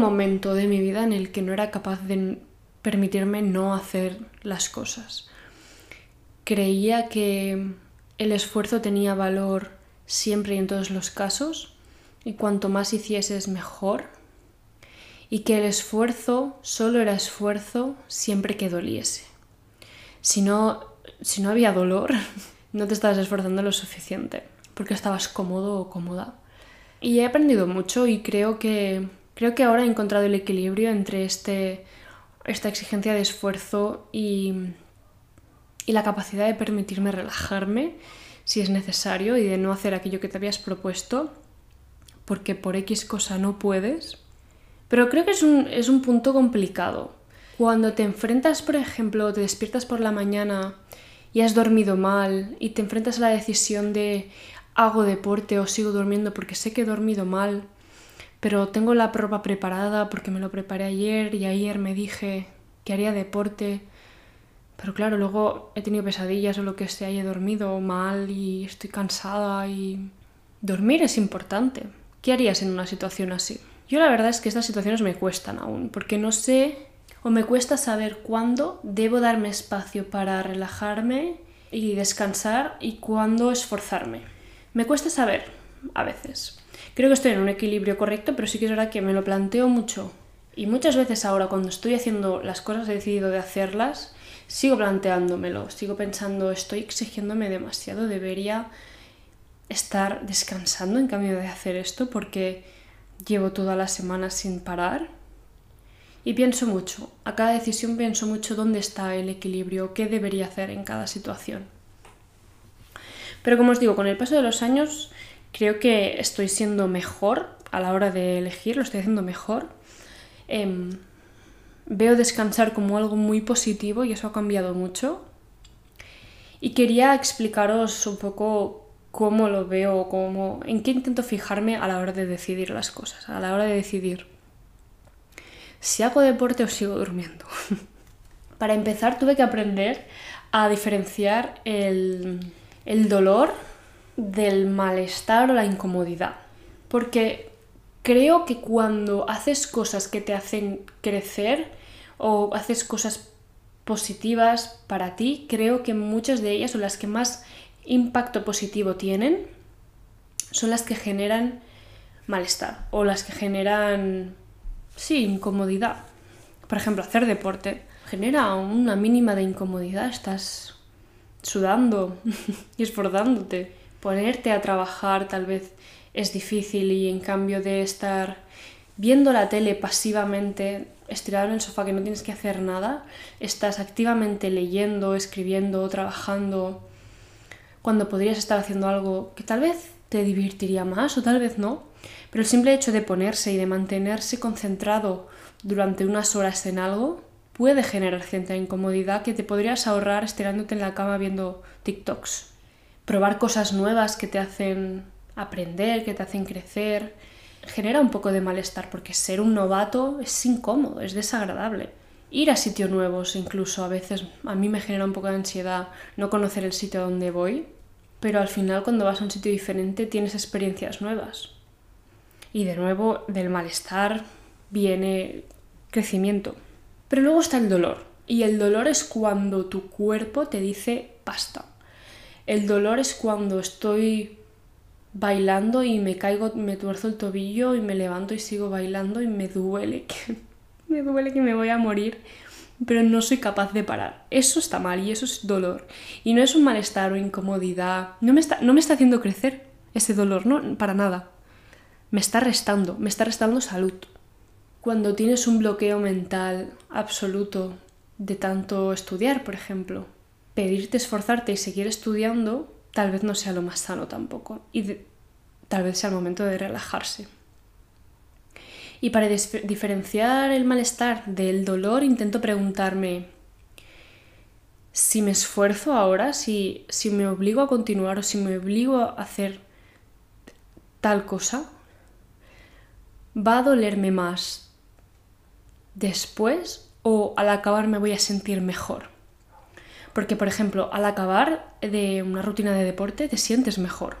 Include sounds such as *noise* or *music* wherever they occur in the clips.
momento de mi vida en el que no era capaz de permitirme no hacer las cosas. Creía que el esfuerzo tenía valor siempre y en todos los casos y cuanto más hicieses mejor y que el esfuerzo solo era esfuerzo siempre que doliese. Si no, si no había dolor, *laughs* no te estabas esforzando lo suficiente porque estabas cómodo o cómoda. Y he aprendido mucho y creo que, creo que ahora he encontrado el equilibrio entre este, esta exigencia de esfuerzo y, y la capacidad de permitirme relajarme si es necesario y de no hacer aquello que te habías propuesto porque por X cosa no puedes. Pero creo que es un, es un punto complicado. Cuando te enfrentas, por ejemplo, te despiertas por la mañana y has dormido mal y te enfrentas a la decisión de hago deporte o sigo durmiendo porque sé que he dormido mal, pero tengo la ropa preparada porque me lo preparé ayer y ayer me dije que haría deporte. Pero claro, luego he tenido pesadillas o lo que sea y he dormido mal y estoy cansada y... Dormir es importante. ¿Qué harías en una situación así? Yo la verdad es que estas situaciones me cuestan aún, porque no sé o me cuesta saber cuándo debo darme espacio para relajarme y descansar y cuándo esforzarme. Me cuesta saber, a veces. Creo que estoy en un equilibrio correcto, pero sí que es verdad que me lo planteo mucho. Y muchas veces ahora cuando estoy haciendo las cosas, he decidido de hacerlas, sigo planteándomelo, sigo pensando, estoy exigiéndome demasiado, debería estar descansando en cambio de hacer esto porque llevo toda la semana sin parar. Y pienso mucho, a cada decisión pienso mucho dónde está el equilibrio, qué debería hacer en cada situación. Pero como os digo, con el paso de los años creo que estoy siendo mejor a la hora de elegir, lo estoy haciendo mejor. Em, veo descansar como algo muy positivo y eso ha cambiado mucho. Y quería explicaros un poco cómo lo veo, cómo, en qué intento fijarme a la hora de decidir las cosas, a la hora de decidir si hago deporte o sigo durmiendo. *laughs* Para empezar tuve que aprender a diferenciar el, el dolor del malestar o la incomodidad. Porque creo que cuando haces cosas que te hacen crecer o haces cosas positivas para ti, creo que muchas de ellas o las que más impacto positivo tienen son las que generan malestar o las que generan, sí, incomodidad. Por ejemplo, hacer deporte genera una mínima de incomodidad, estás sudando *laughs* y esforzándote. Ponerte a trabajar tal vez es difícil y en cambio de estar viendo la tele pasivamente, estirado en el sofá que no tienes que hacer nada, estás activamente leyendo, escribiendo, trabajando, cuando podrías estar haciendo algo que tal vez te divertiría más o tal vez no, pero el simple hecho de ponerse y de mantenerse concentrado durante unas horas en algo puede generar cierta incomodidad que te podrías ahorrar estirándote en la cama viendo TikToks. Probar cosas nuevas que te hacen aprender, que te hacen crecer, genera un poco de malestar porque ser un novato es incómodo, es desagradable ir a sitios nuevos incluso a veces a mí me genera un poco de ansiedad no conocer el sitio donde voy, pero al final cuando vas a un sitio diferente tienes experiencias nuevas. Y de nuevo del malestar viene crecimiento. Pero luego está el dolor. Y el dolor es cuando tu cuerpo te dice basta. El dolor es cuando estoy bailando y me caigo, me tuerzo el tobillo y me levanto y sigo bailando y me duele *laughs* me duele que me voy a morir, pero no soy capaz de parar. Eso está mal y eso es dolor. Y no es un malestar o incomodidad. No me está, no me está haciendo crecer ese dolor, no, para nada. Me está restando, me está restando salud. Cuando tienes un bloqueo mental absoluto de tanto estudiar, por ejemplo, pedirte esforzarte y seguir estudiando tal vez no sea lo más sano tampoco. Y tal vez sea el momento de relajarse. Y para diferenciar el malestar del dolor, intento preguntarme si me esfuerzo ahora, si, si me obligo a continuar o si me obligo a hacer tal cosa, ¿va a dolerme más después o al acabar me voy a sentir mejor? Porque, por ejemplo, al acabar de una rutina de deporte te sientes mejor.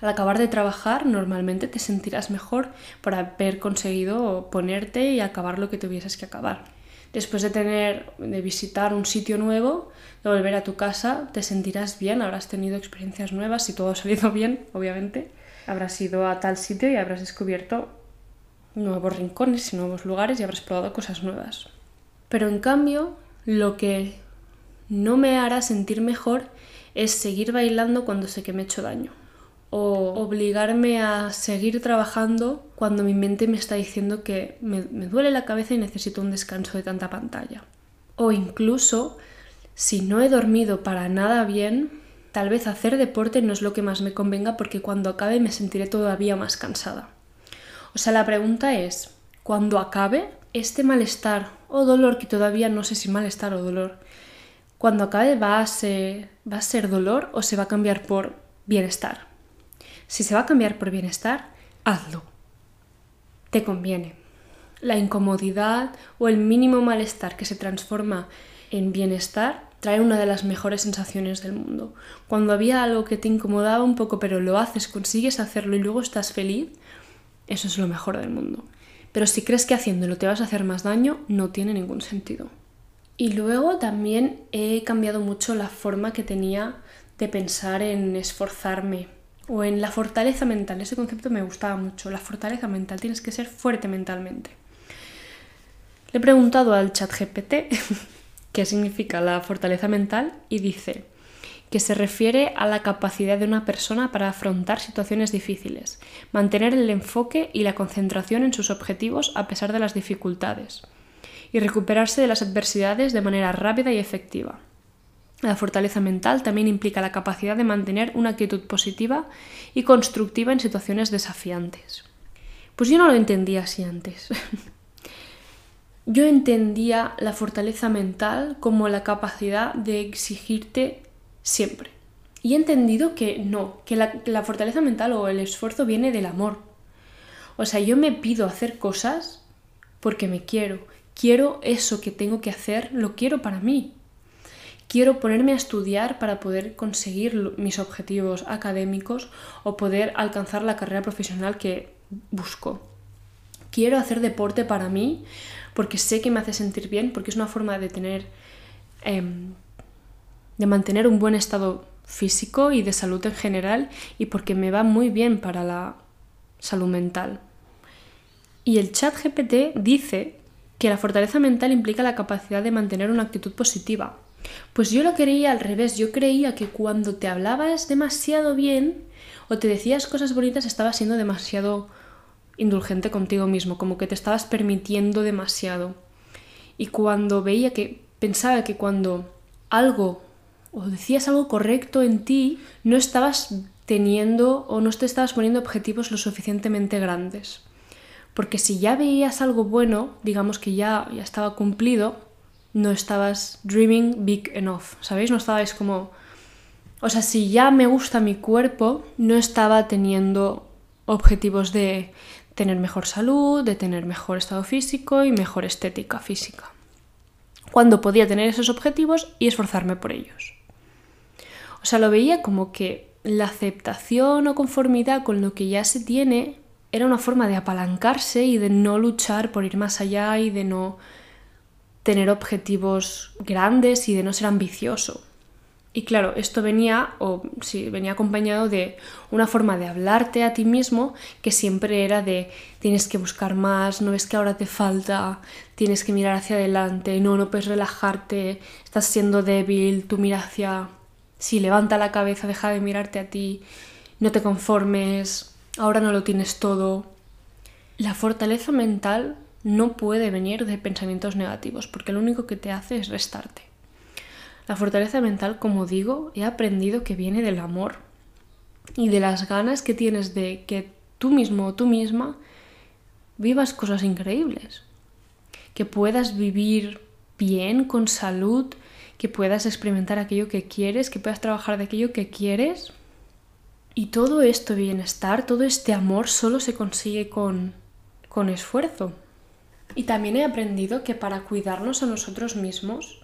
Al acabar de trabajar, normalmente te sentirás mejor por haber conseguido ponerte y acabar lo que tuvieses que acabar. Después de tener, de visitar un sitio nuevo, de volver a tu casa, te sentirás bien, habrás tenido experiencias nuevas, si todo ha salido *laughs* bien, obviamente. Habrás ido a tal sitio y habrás descubierto nuevos rincones y nuevos lugares y habrás probado cosas nuevas. Pero en cambio, lo que no me hará sentir mejor es seguir bailando cuando sé que me he hecho daño. O obligarme a seguir trabajando cuando mi mente me está diciendo que me, me duele la cabeza y necesito un descanso de tanta pantalla. O incluso, si no he dormido para nada bien, tal vez hacer deporte no es lo que más me convenga porque cuando acabe me sentiré todavía más cansada. O sea, la pregunta es, cuando acabe, este malestar o dolor, que todavía no sé si malestar o dolor, cuando acabe va a, ser, dolor o se va a cambiar por bienestar. Si se va a cambiar por bienestar, hazlo. Te conviene. La incomodidad o el mínimo malestar que se transforma en bienestar trae una de las mejores sensaciones del mundo. Cuando había algo que te incomodaba un poco pero lo haces, consigues hacerlo y luego estás feliz, eso es lo mejor del mundo. Pero si crees que haciéndolo te vas a hacer más daño, no tiene ningún sentido. Y luego también he cambiado mucho la forma que tenía de pensar en esforzarme o en la fortaleza mental. Ese concepto me gustaba mucho. La fortaleza mental. Tienes que ser fuerte mentalmente. Le he preguntado al chat GPT *laughs* qué significa la fortaleza mental y dice que se refiere a la capacidad de una persona para afrontar situaciones difíciles, mantener el enfoque y la concentración en sus objetivos a pesar de las dificultades y recuperarse de las adversidades de manera rápida y efectiva. La fortaleza mental también implica la capacidad de mantener una actitud positiva y constructiva en situaciones desafiantes. Pues yo no lo entendía así antes. *laughs* yo entendía la fortaleza mental como la capacidad de exigirte siempre. Y he entendido que no, que la, la fortaleza mental o el esfuerzo viene del amor. O sea, yo me pido hacer cosas porque me quiero, quiero eso que tengo que hacer, lo quiero para mí. Quiero ponerme a estudiar para poder conseguir mis objetivos académicos o poder alcanzar la carrera profesional que busco. Quiero hacer deporte para mí porque sé que me hace sentir bien, porque es una forma de tener, em, de mantener un buen estado físico y de salud en general y porque me va muy bien para la salud mental. Y el chat GPT dice que la fortaleza mental implica la capacidad de mantener una actitud positiva. Pues yo lo creía al revés, yo creía que cuando te hablabas demasiado bien o te decías cosas bonitas estabas siendo demasiado indulgente contigo mismo, como que te estabas permitiendo demasiado. Y cuando veía que pensaba que cuando algo o decías algo correcto en ti, no estabas teniendo o no te estabas poniendo objetivos lo suficientemente grandes. Porque si ya veías algo bueno, digamos que ya, ya estaba cumplido, no estabas dreaming big enough, ¿sabéis? No estabais como... O sea, si ya me gusta mi cuerpo, no estaba teniendo objetivos de tener mejor salud, de tener mejor estado físico y mejor estética física. Cuando podía tener esos objetivos y esforzarme por ellos. O sea, lo veía como que la aceptación o conformidad con lo que ya se tiene era una forma de apalancarse y de no luchar por ir más allá y de no tener objetivos grandes y de no ser ambicioso. Y claro, esto venía, o sí, venía acompañado de una forma de hablarte a ti mismo que siempre era de tienes que buscar más, no ves que ahora te falta, tienes que mirar hacia adelante, no, no puedes relajarte, estás siendo débil, tú mira hacia... Sí, levanta la cabeza, deja de mirarte a ti, no te conformes, ahora no lo tienes todo. La fortaleza mental no puede venir de pensamientos negativos, porque lo único que te hace es restarte. La fortaleza mental, como digo, he aprendido que viene del amor y de las ganas que tienes de que tú mismo o tú misma vivas cosas increíbles, que puedas vivir bien, con salud, que puedas experimentar aquello que quieres, que puedas trabajar de aquello que quieres y todo este bienestar, todo este amor solo se consigue con, con esfuerzo. Y también he aprendido que para cuidarnos a nosotros mismos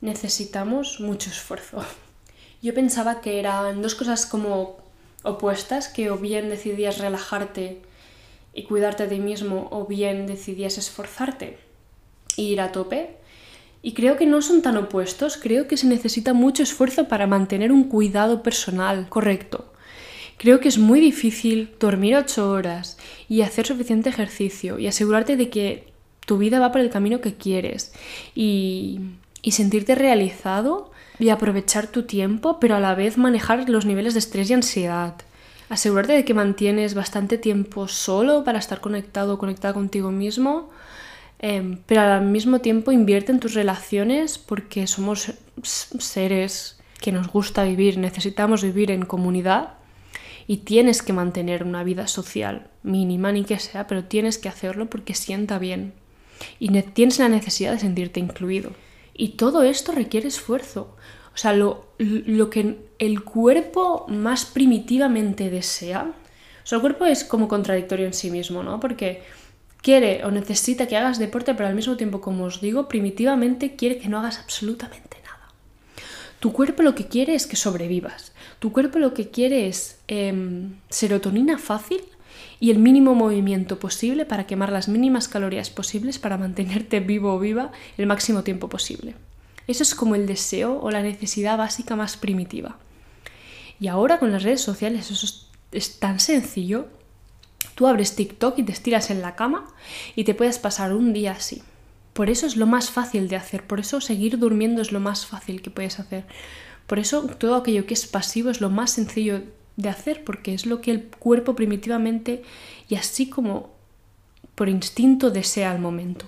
necesitamos mucho esfuerzo. Yo pensaba que eran dos cosas como opuestas, que o bien decidías relajarte y cuidarte de ti mismo, o bien decidías esforzarte e ir a tope. Y creo que no son tan opuestos, creo que se necesita mucho esfuerzo para mantener un cuidado personal correcto. Creo que es muy difícil dormir ocho horas y hacer suficiente ejercicio y asegurarte de que tu vida va por el camino que quieres y, y sentirte realizado y aprovechar tu tiempo, pero a la vez manejar los niveles de estrés y ansiedad. Asegurarte de que mantienes bastante tiempo solo para estar conectado o conectada contigo mismo, em, pero al mismo tiempo invierte en tus relaciones porque somos seres que nos gusta vivir, necesitamos vivir en comunidad y tienes que mantener una vida social, mínima ni que sea, pero tienes que hacerlo porque sienta bien y tienes la necesidad de sentirte incluido. Y todo esto requiere esfuerzo. O sea, lo, que el cuerpo más primitivamente desea. O sea, el cuerpo es como contradictorio en sí mismo, ¿no? Porque quiere o necesita que hagas deporte, pero al mismo tiempo, como os digo, primitivamente quiere que no hagas absolutamente nada. Tu cuerpo lo que quiere es que sobrevivas. Tu cuerpo lo que quiere es em, serotonina fácil y el mínimo movimiento posible para quemar las mínimas calorías posibles para mantenerte vivo o viva el máximo tiempo posible. Eso es como el deseo o la necesidad básica más primitiva. Y ahora con las redes sociales eso es, tan sencillo. Tú abres TikTok y te estiras en la cama y te puedes pasar un día así. Por eso es lo más fácil de hacer, por eso seguir durmiendo es lo más fácil que puedes hacer. Por eso todo aquello que es pasivo es lo más sencillo de hacer, porque es lo que el cuerpo primitivamente y así como por instinto desea al momento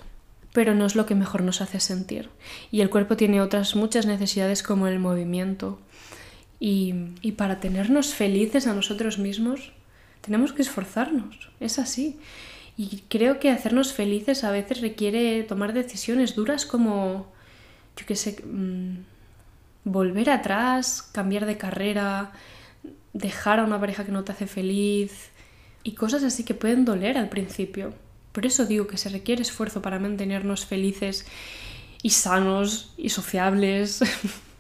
pero no es lo que mejor nos hace sentir. Y el cuerpo tiene otras muchas necesidades como el movimiento. Y, y, para tenernos felices a nosotros mismos, tenemos que esforzarnos. Es así. Y creo que hacernos felices a veces requiere tomar decisiones duras como, yo qué sé, mm, volver atrás, cambiar de carrera, dejar a una pareja que no te hace feliz y cosas así que pueden doler al principio. Por eso digo que se requiere esfuerzo para mantenernos felices y sanos y sociables.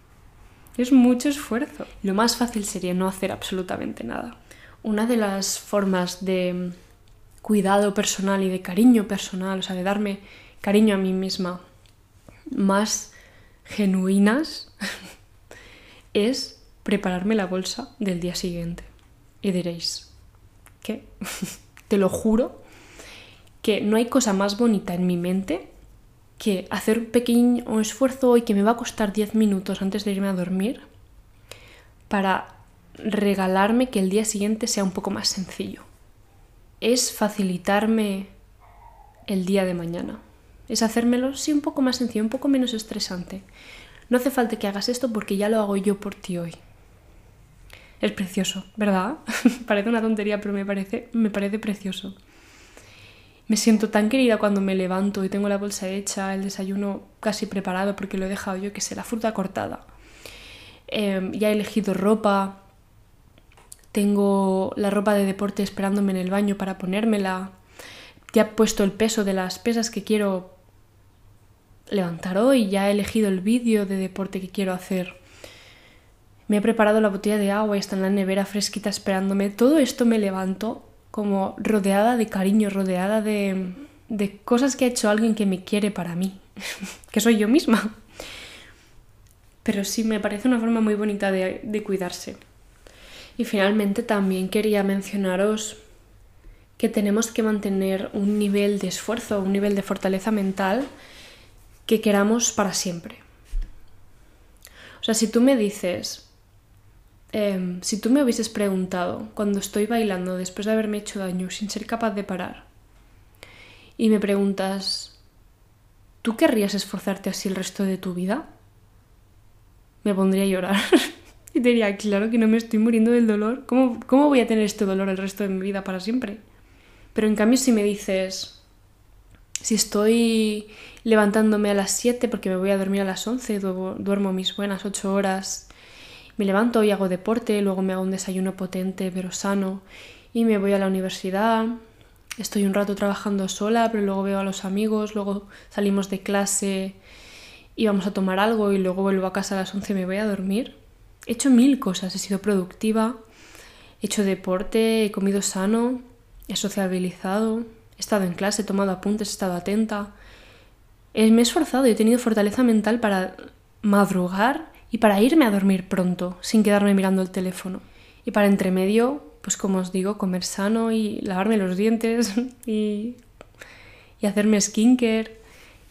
*laughs* es mucho esfuerzo. Lo más fácil sería no hacer absolutamente nada. Una de las formas de cuidado personal y de cariño personal, o sea, de darme cariño a mí misma más genuinas, *laughs* es prepararme la bolsa del día siguiente. Y diréis, ¿qué? *laughs* Te lo juro que no hay cosa más bonita en mi mente que hacer un pequeño esfuerzo hoy que me va a costar 10 minutos antes de irme a dormir para regalarme que el día siguiente sea un poco más sencillo. Es facilitarme el día de mañana. Es hacérmelo, sí, un poco más sencillo, un poco menos estresante. No hace falta que hagas esto porque ya lo hago yo por ti hoy. Es precioso, ¿verdad? *laughs* parece una tontería, pero me parece, me parece precioso. Me siento tan querida cuando me levanto y tengo la bolsa hecha, el desayuno casi preparado porque lo he dejado yo, que sé, la fruta cortada. Em, ya he elegido ropa, tengo la ropa de deporte esperándome en el baño para ponérmela, ya he puesto el peso de las pesas que quiero levantar hoy, ya he elegido el vídeo de deporte que quiero hacer. Me he preparado la botella de agua y está en la nevera fresquita esperándome. Todo esto me levanto como rodeada de cariño, rodeada de, de cosas que ha hecho alguien que me quiere para mí, *laughs* que soy yo misma. Pero sí, me parece una forma muy bonita de, de cuidarse. Y finalmente también quería mencionaros que tenemos que mantener un nivel de esfuerzo, un nivel de fortaleza mental que queramos para siempre. O sea, si tú me dices, Em, si tú me hubieses preguntado cuando estoy bailando después de haberme hecho daño sin ser capaz de parar y me preguntas, ¿tú querrías esforzarte así el resto de tu vida? Me pondría a llorar *laughs* y diría, claro que no me estoy muriendo del dolor. ¿Cómo, ¿Cómo voy a tener este dolor el resto de mi vida para siempre? Pero en cambio si me dices, si estoy levantándome a las 7 porque me voy a dormir a las 11, duermo mis buenas 8 horas me levanto y hago deporte, luego me hago un desayuno potente pero sano y me voy a la universidad. Estoy un rato trabajando sola, pero luego veo a los amigos, luego salimos de clase y vamos a tomar algo y luego vuelvo a casa a las 11 y me voy a dormir. He hecho mil cosas, he sido productiva, He hecho deporte, he comido sano, he sociabilizado, he estado en clase, he tomado apuntes, he estado atenta. Me he esforzado y he tenido fortaleza mental para madrugar y para irme a dormir pronto, sin quedarme mirando el teléfono. Y para entre medio, pues como os digo, comer sano y lavarme los dientes *laughs* y, y hacerme skincare,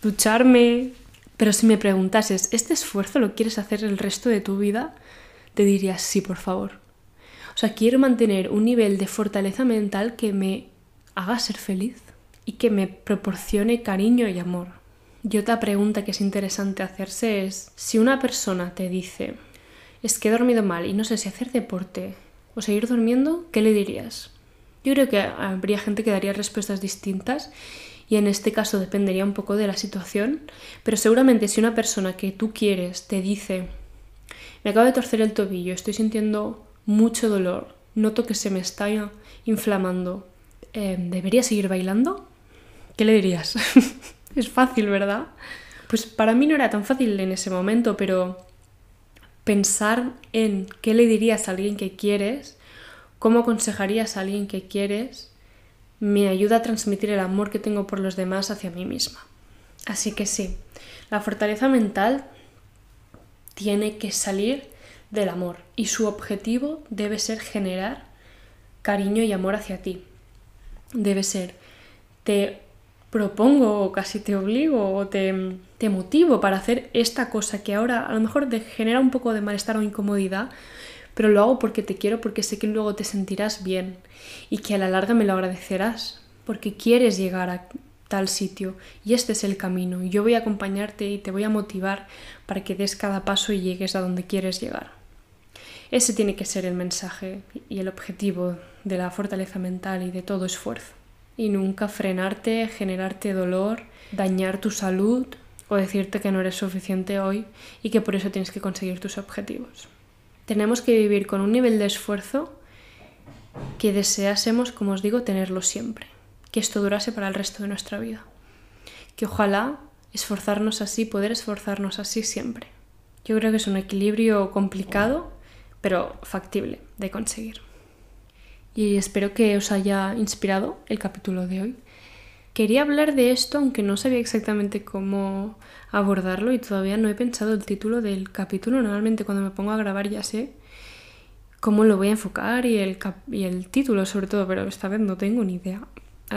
ducharme. Pero si me preguntases, ¿este esfuerzo lo quieres hacer el resto de tu vida? Te diría sí, por favor. O sea, quiero mantener un nivel de fortaleza mental que me haga ser feliz y que me proporcione cariño y amor. Y otra pregunta que es interesante hacerse es, si una persona te dice, es que he dormido mal y no sé si hacer deporte o seguir durmiendo, ¿qué le dirías? Yo creo que habría gente que daría respuestas distintas y en este caso dependería un poco de la situación, pero seguramente si una persona que tú quieres te dice, me acabo de torcer el tobillo, estoy sintiendo mucho dolor, noto que se me está inflamando, eh, ¿debería seguir bailando? ¿Qué le dirías? *laughs* es fácil, ¿verdad? Pues para mí no era tan fácil en ese momento, pero pensar en qué le dirías a alguien que quieres, cómo aconsejarías a alguien que quieres, me ayuda a transmitir el amor que tengo por los demás hacia mí misma. Así que sí, la fortaleza mental tiene que salir del amor y su objetivo debe ser generar cariño y amor hacia ti. Debe ser, te propongo o casi te obligo o te, te motivo para hacer esta cosa que ahora a lo mejor te genera un poco de malestar o incomodidad, pero lo hago porque te quiero, porque sé que luego te sentirás bien y que a la larga me lo agradecerás, porque quieres llegar a tal sitio y este es el camino yo voy a acompañarte y te voy a motivar para que des cada paso y llegues a donde quieres llegar. Ese tiene que ser el mensaje y el objetivo de la fortaleza mental y de todo esfuerzo. Y nunca frenarte, generarte dolor, dañar tu salud o decirte que no eres suficiente hoy y que por eso tienes que conseguir tus objetivos. Tenemos que vivir con un nivel de esfuerzo que deseásemos, como os digo, tenerlo siempre. Que esto durase para el resto de nuestra vida. Que ojalá esforzarnos así, poder esforzarnos así siempre. Yo creo que es un equilibrio complicado pero factible de conseguir. Y espero que os haya inspirado el capítulo de hoy. Quería hablar de esto, aunque no sabía exactamente cómo abordarlo y todavía no he pensado el título del capítulo. Normalmente cuando me pongo a grabar ya sé cómo lo voy a enfocar y el, y el título sobre todo, pero esta vez no tengo ni idea.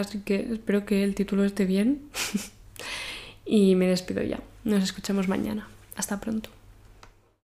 Así que espero que el título esté bien *laughs* y me despido ya. Nos escuchamos mañana. Hasta pronto.